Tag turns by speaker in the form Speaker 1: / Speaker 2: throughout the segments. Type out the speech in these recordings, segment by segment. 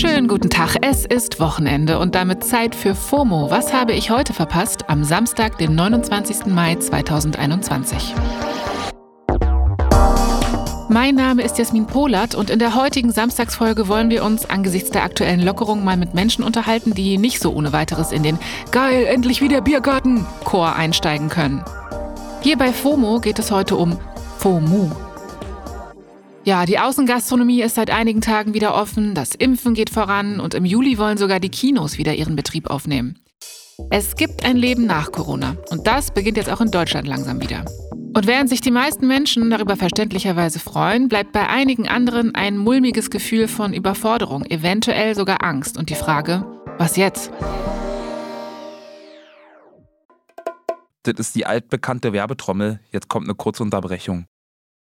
Speaker 1: Schönen guten Tag, es ist Wochenende und damit Zeit für FOMO. Was habe ich heute verpasst? Am Samstag, den 29. Mai 2021. Mein Name ist Jasmin Polat und in der heutigen Samstagsfolge wollen wir uns angesichts der aktuellen Lockerung mal mit Menschen unterhalten, die nicht so ohne weiteres in den Geil, endlich wieder Biergarten Chor einsteigen können. Hier bei FOMO geht es heute um FOMU. Ja, die Außengastronomie ist seit einigen Tagen wieder offen, das Impfen geht voran und im Juli wollen sogar die Kinos wieder ihren Betrieb aufnehmen. Es gibt ein Leben nach Corona und das beginnt jetzt auch in Deutschland langsam wieder. Und während sich die meisten Menschen darüber verständlicherweise freuen, bleibt bei einigen anderen ein mulmiges Gefühl von Überforderung, eventuell sogar Angst und die Frage, was jetzt?
Speaker 2: Das ist die altbekannte Werbetrommel. Jetzt kommt eine kurze Unterbrechung.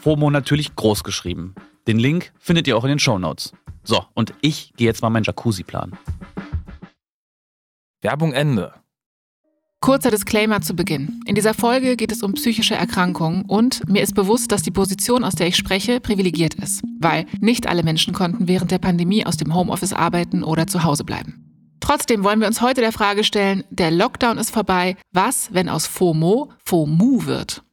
Speaker 3: FOMO natürlich groß geschrieben. Den Link findet ihr auch in den Shownotes. So, und ich gehe jetzt mal meinen Jacuzzi planen.
Speaker 2: Werbung Ende.
Speaker 1: Kurzer Disclaimer zu Beginn. In dieser Folge geht es um psychische Erkrankungen und mir ist bewusst, dass die Position, aus der ich spreche, privilegiert ist, weil nicht alle Menschen konnten während der Pandemie aus dem Homeoffice arbeiten oder zu Hause bleiben. Trotzdem wollen wir uns heute der Frage stellen, der Lockdown ist vorbei, was, wenn aus FOMO FOMU wird?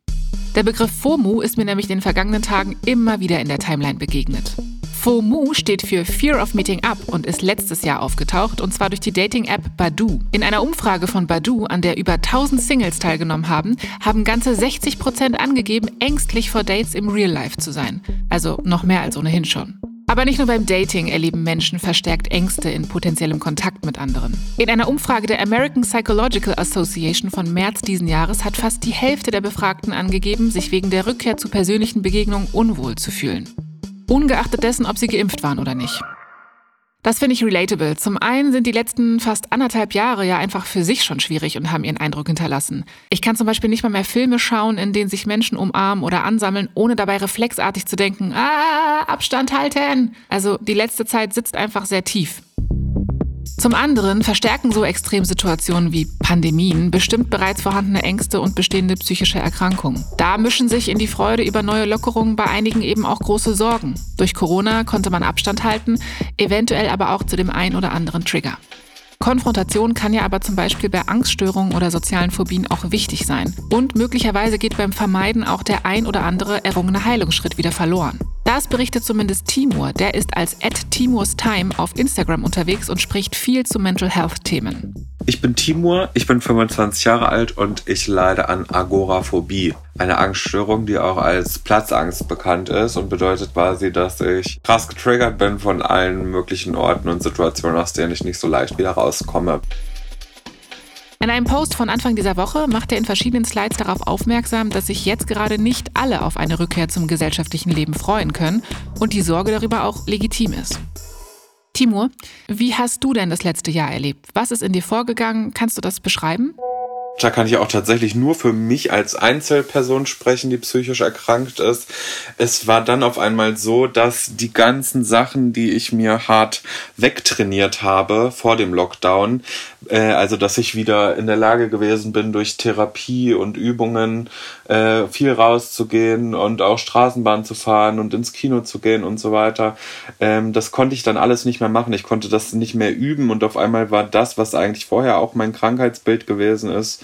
Speaker 1: Der Begriff FOMU ist mir nämlich in den vergangenen Tagen immer wieder in der Timeline begegnet. FOMU steht für Fear of Meeting Up und ist letztes Jahr aufgetaucht, und zwar durch die Dating-App Badoo. In einer Umfrage von Badoo, an der über 1000 Singles teilgenommen haben, haben ganze 60 Prozent angegeben, ängstlich vor Dates im Real Life zu sein. Also noch mehr als ohnehin schon. Aber nicht nur beim Dating erleben Menschen verstärkt Ängste in potenziellem Kontakt mit anderen. In einer Umfrage der American Psychological Association von März diesen Jahres hat fast die Hälfte der Befragten angegeben, sich wegen der Rückkehr zu persönlichen Begegnungen unwohl zu fühlen. Ungeachtet dessen, ob sie geimpft waren oder nicht. Das finde ich relatable. Zum einen sind die letzten fast anderthalb Jahre ja einfach für sich schon schwierig und haben ihren Eindruck hinterlassen. Ich kann zum Beispiel nicht mal mehr Filme schauen, in denen sich Menschen umarmen oder ansammeln, ohne dabei reflexartig zu denken, ah, Abstand halten. Also die letzte Zeit sitzt einfach sehr tief. Zum anderen verstärken so Extremsituationen wie Pandemien bestimmt bereits vorhandene Ängste und bestehende psychische Erkrankungen. Da mischen sich in die Freude über neue Lockerungen bei einigen eben auch große Sorgen. Durch Corona konnte man Abstand halten, eventuell aber auch zu dem ein oder anderen Trigger. Konfrontation kann ja aber zum Beispiel bei Angststörungen oder sozialen Phobien auch wichtig sein. Und möglicherweise geht beim Vermeiden auch der ein oder andere errungene Heilungsschritt wieder verloren. Das berichtet zumindest Timur. Der ist als Timurs Time auf Instagram unterwegs und spricht viel zu Mental Health Themen.
Speaker 4: Ich bin Timur, ich bin 25 Jahre alt und ich leide an Agoraphobie. Eine Angststörung, die auch als Platzangst bekannt ist und bedeutet quasi, dass ich krass getriggert bin von allen möglichen Orten und Situationen, aus denen ich nicht so leicht wieder rauskomme.
Speaker 1: In einem Post von Anfang dieser Woche macht er in verschiedenen Slides darauf aufmerksam, dass sich jetzt gerade nicht alle auf eine Rückkehr zum gesellschaftlichen Leben freuen können und die Sorge darüber auch legitim ist. Timur, wie hast du denn das letzte Jahr erlebt? Was ist in dir vorgegangen? Kannst du das beschreiben?
Speaker 4: Da kann ich auch tatsächlich nur für mich als Einzelperson sprechen, die psychisch erkrankt ist. Es war dann auf einmal so, dass die ganzen Sachen, die ich mir hart wegtrainiert habe vor dem Lockdown, äh, also dass ich wieder in der Lage gewesen bin, durch Therapie und Übungen äh, viel rauszugehen und auch Straßenbahn zu fahren und ins Kino zu gehen und so weiter. Ähm, das konnte ich dann alles nicht mehr machen. Ich konnte das nicht mehr üben und auf einmal war das, was eigentlich vorher auch mein Krankheitsbild gewesen ist,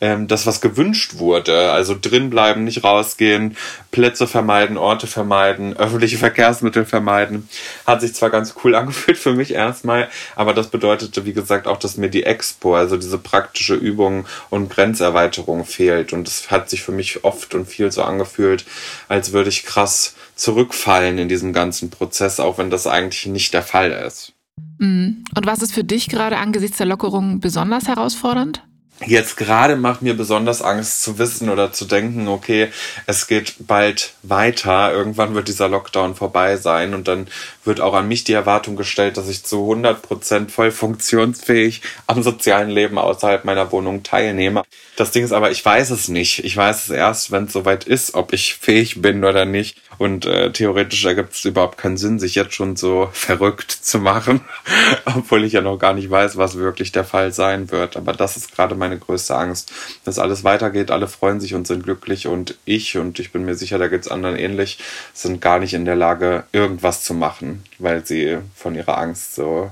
Speaker 4: ähm, das, was gewünscht wurde. Also drinbleiben, nicht rausgehen, Plätze vermeiden, Orte vermeiden, öffentliche Verkehrsmittel vermeiden. Hat sich zwar ganz cool angefühlt für mich erstmal, aber das bedeutete, wie gesagt, auch, dass mir die Expo, also diese praktische Übung und Grenzerweiterung fehlt. Und es hat sich für mich oft und viel so angefühlt, als würde ich krass zurückfallen in diesem ganzen Prozess, auch wenn das eigentlich nicht der Fall ist.
Speaker 1: Mhm. Und was ist für dich gerade angesichts der Lockerungen besonders herausfordernd?
Speaker 4: Jetzt gerade macht mir besonders Angst zu wissen oder zu denken, okay, es geht bald weiter, irgendwann wird dieser Lockdown vorbei sein und dann wird auch an mich die Erwartung gestellt, dass ich zu 100 Prozent voll funktionsfähig am sozialen Leben außerhalb meiner Wohnung teilnehme. Das Ding ist aber, ich weiß es nicht. Ich weiß es erst, wenn es soweit ist, ob ich fähig bin oder nicht. Und äh, theoretisch ergibt es überhaupt keinen Sinn, sich jetzt schon so verrückt zu machen, obwohl ich ja noch gar nicht weiß, was wirklich der Fall sein wird. Aber das ist gerade meine größte Angst, dass alles weitergeht, alle freuen sich und sind glücklich und ich, und ich bin mir sicher, da geht es anderen ähnlich, sind gar nicht in der Lage, irgendwas zu machen, weil sie von ihrer Angst so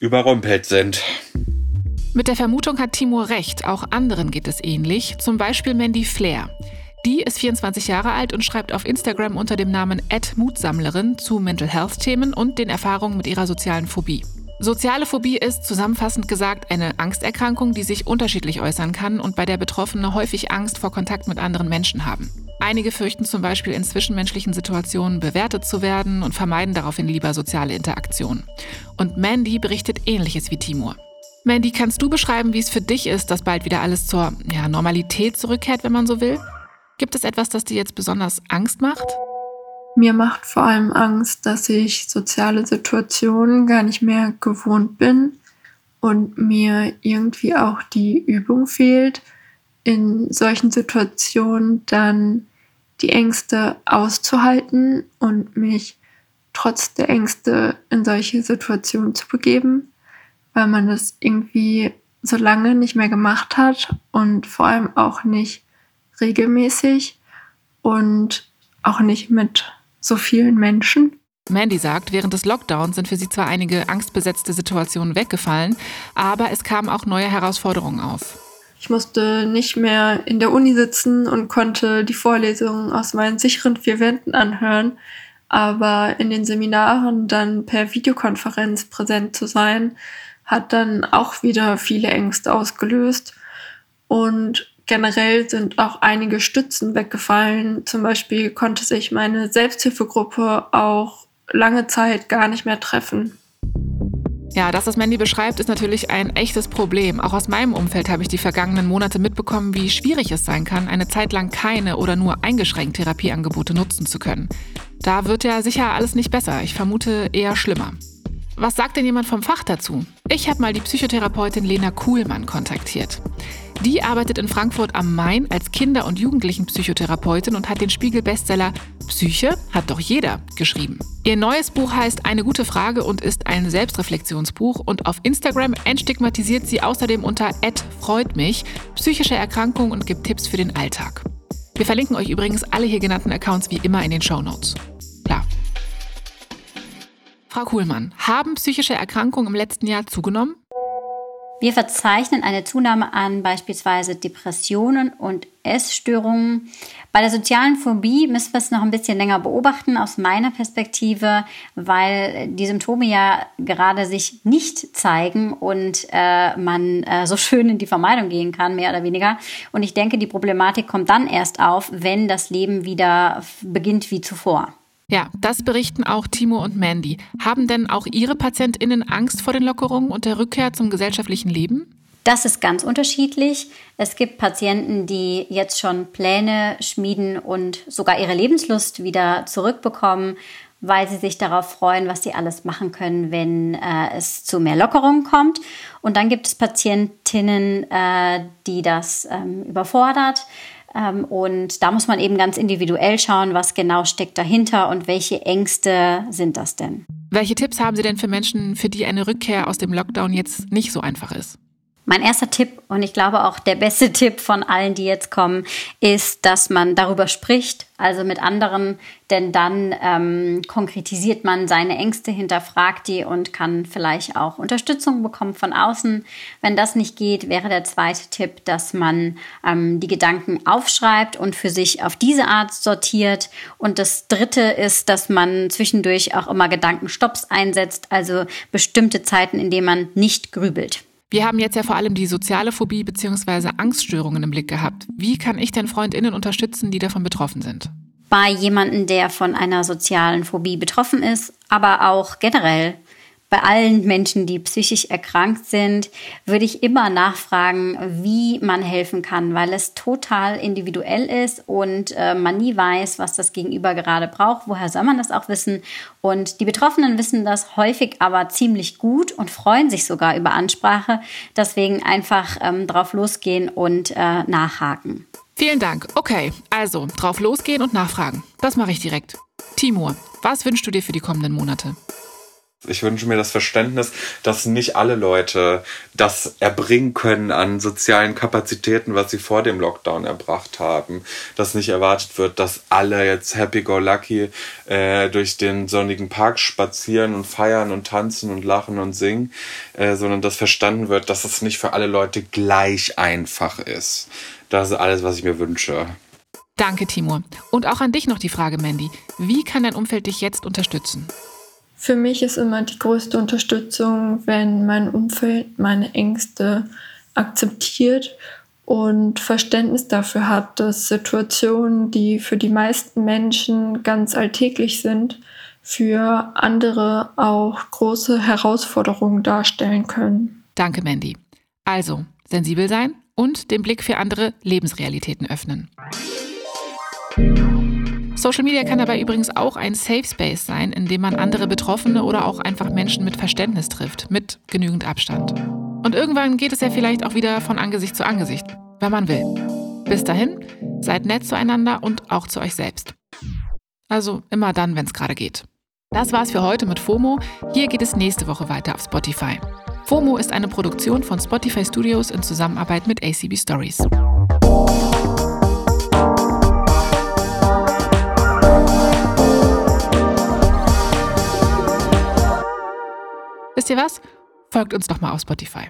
Speaker 4: überrumpelt sind.
Speaker 1: Mit der Vermutung hat Timur recht, auch anderen geht es ähnlich, zum Beispiel Mandy Flair. Die ist 24 Jahre alt und schreibt auf Instagram unter dem Namen Mutsammlerin zu Mental Health Themen und den Erfahrungen mit ihrer sozialen Phobie. Soziale Phobie ist zusammenfassend gesagt eine Angsterkrankung, die sich unterschiedlich äußern kann und bei der Betroffene häufig Angst vor Kontakt mit anderen Menschen haben. Einige fürchten zum Beispiel in zwischenmenschlichen Situationen bewertet zu werden und vermeiden daraufhin lieber soziale Interaktion. Und Mandy berichtet ähnliches wie Timur. Mandy, kannst du beschreiben, wie es für dich ist, dass bald wieder alles zur ja, Normalität zurückkehrt, wenn man so will? Gibt es etwas, das dir jetzt besonders Angst macht?
Speaker 5: Mir macht vor allem Angst, dass ich soziale Situationen gar nicht mehr gewohnt bin und mir irgendwie auch die Übung fehlt, in solchen Situationen dann die Ängste auszuhalten und mich trotz der Ängste in solche Situationen zu begeben, weil man das irgendwie so lange nicht mehr gemacht hat und vor allem auch nicht regelmäßig und auch nicht mit so vielen Menschen.
Speaker 1: Mandy sagt, während des Lockdowns sind für sie zwar einige angstbesetzte Situationen weggefallen, aber es kamen auch neue Herausforderungen auf.
Speaker 5: Ich musste nicht mehr in der Uni sitzen und konnte die Vorlesungen aus meinen sicheren vier Wänden anhören, aber in den Seminaren dann per Videokonferenz präsent zu sein, hat dann auch wieder viele Ängste ausgelöst. Und generell sind auch einige Stützen weggefallen. Zum Beispiel konnte sich meine Selbsthilfegruppe auch lange Zeit gar nicht mehr treffen.
Speaker 1: Ja, das, was Mandy beschreibt, ist natürlich ein echtes Problem. Auch aus meinem Umfeld habe ich die vergangenen Monate mitbekommen, wie schwierig es sein kann, eine Zeit lang keine oder nur eingeschränkt Therapieangebote nutzen zu können. Da wird ja sicher alles nicht besser. Ich vermute eher schlimmer. Was sagt denn jemand vom Fach dazu? Ich habe mal die Psychotherapeutin Lena Kuhlmann kontaktiert. Die arbeitet in Frankfurt am Main als Kinder- und Jugendlichenpsychotherapeutin und hat den Spiegel-Bestseller Psyche hat doch jeder geschrieben. Ihr neues Buch heißt Eine gute Frage und ist ein Selbstreflexionsbuch und auf Instagram entstigmatisiert sie außerdem unter freut mich psychische Erkrankungen und gibt Tipps für den Alltag. Wir verlinken euch übrigens alle hier genannten Accounts wie immer in den Show Notes. Klar. Frau Kuhlmann, haben psychische Erkrankungen im letzten Jahr zugenommen?
Speaker 6: Wir verzeichnen eine Zunahme an beispielsweise Depressionen und Essstörungen. Bei der sozialen Phobie müssen wir es noch ein bisschen länger beobachten aus meiner Perspektive, weil die Symptome ja gerade sich nicht zeigen und äh, man äh, so schön in die Vermeidung gehen kann, mehr oder weniger. Und ich denke, die Problematik kommt dann erst auf, wenn das Leben wieder beginnt wie zuvor.
Speaker 1: Ja, das berichten auch Timo und Mandy. Haben denn auch Ihre PatientInnen Angst vor den Lockerungen und der Rückkehr zum gesellschaftlichen Leben?
Speaker 6: Das ist ganz unterschiedlich. Es gibt Patienten, die jetzt schon Pläne schmieden und sogar ihre Lebenslust wieder zurückbekommen, weil sie sich darauf freuen, was sie alles machen können, wenn äh, es zu mehr Lockerungen kommt. Und dann gibt es Patientinnen, äh, die das ähm, überfordert. Ähm, und da muss man eben ganz individuell schauen, was genau steckt dahinter und welche Ängste sind das denn.
Speaker 1: Welche Tipps haben Sie denn für Menschen, für die eine Rückkehr aus dem Lockdown jetzt nicht so einfach ist?
Speaker 6: Mein erster Tipp und ich glaube auch der beste Tipp von allen, die jetzt kommen, ist, dass man darüber spricht, also mit anderen, denn dann ähm, konkretisiert man seine Ängste, hinterfragt die und kann vielleicht auch Unterstützung bekommen von außen. Wenn das nicht geht, wäre der zweite Tipp, dass man ähm, die Gedanken aufschreibt und für sich auf diese Art sortiert. Und das dritte ist, dass man zwischendurch auch immer Gedankenstopps einsetzt, also bestimmte Zeiten, in denen man nicht grübelt.
Speaker 1: Wir haben jetzt ja vor allem die soziale Phobie bzw. Angststörungen im Blick gehabt. Wie kann ich denn Freundinnen unterstützen, die davon betroffen sind?
Speaker 6: Bei jemandem, der von einer sozialen Phobie betroffen ist, aber auch generell bei allen Menschen, die psychisch erkrankt sind, würde ich immer nachfragen, wie man helfen kann, weil es total individuell ist und äh, man nie weiß, was das Gegenüber gerade braucht. Woher soll man das auch wissen? Und die Betroffenen wissen das häufig aber ziemlich gut und freuen sich sogar über Ansprache. Deswegen einfach ähm, drauf losgehen und äh, nachhaken.
Speaker 1: Vielen Dank. Okay, also drauf losgehen und nachfragen. Das mache ich direkt. Timur, was wünschst du dir für die kommenden Monate?
Speaker 4: Ich wünsche mir das Verständnis, dass nicht alle Leute das erbringen können an sozialen Kapazitäten, was sie vor dem Lockdown erbracht haben. Dass nicht erwartet wird, dass alle jetzt happy-go-lucky äh, durch den sonnigen Park spazieren und feiern und tanzen und lachen und singen, äh, sondern dass verstanden wird, dass es nicht für alle Leute gleich einfach ist. Das ist alles, was ich mir wünsche.
Speaker 1: Danke, Timur. Und auch an dich noch die Frage, Mandy. Wie kann dein Umfeld dich jetzt unterstützen?
Speaker 5: Für mich ist immer die größte Unterstützung, wenn mein Umfeld meine Ängste akzeptiert und Verständnis dafür hat, dass Situationen, die für die meisten Menschen ganz alltäglich sind, für andere auch große Herausforderungen darstellen können.
Speaker 1: Danke, Mandy. Also, sensibel sein und den Blick für andere Lebensrealitäten öffnen. Social Media kann dabei übrigens auch ein Safe Space sein, in dem man andere Betroffene oder auch einfach Menschen mit Verständnis trifft, mit genügend Abstand. Und irgendwann geht es ja vielleicht auch wieder von Angesicht zu Angesicht, wenn man will. Bis dahin, seid nett zueinander und auch zu euch selbst. Also immer dann, wenn es gerade geht. Das war's für heute mit FOMO. Hier geht es nächste Woche weiter auf Spotify. FOMO ist eine Produktion von Spotify Studios in Zusammenarbeit mit ACB Stories. Wisst ihr was? Folgt uns doch mal auf Spotify.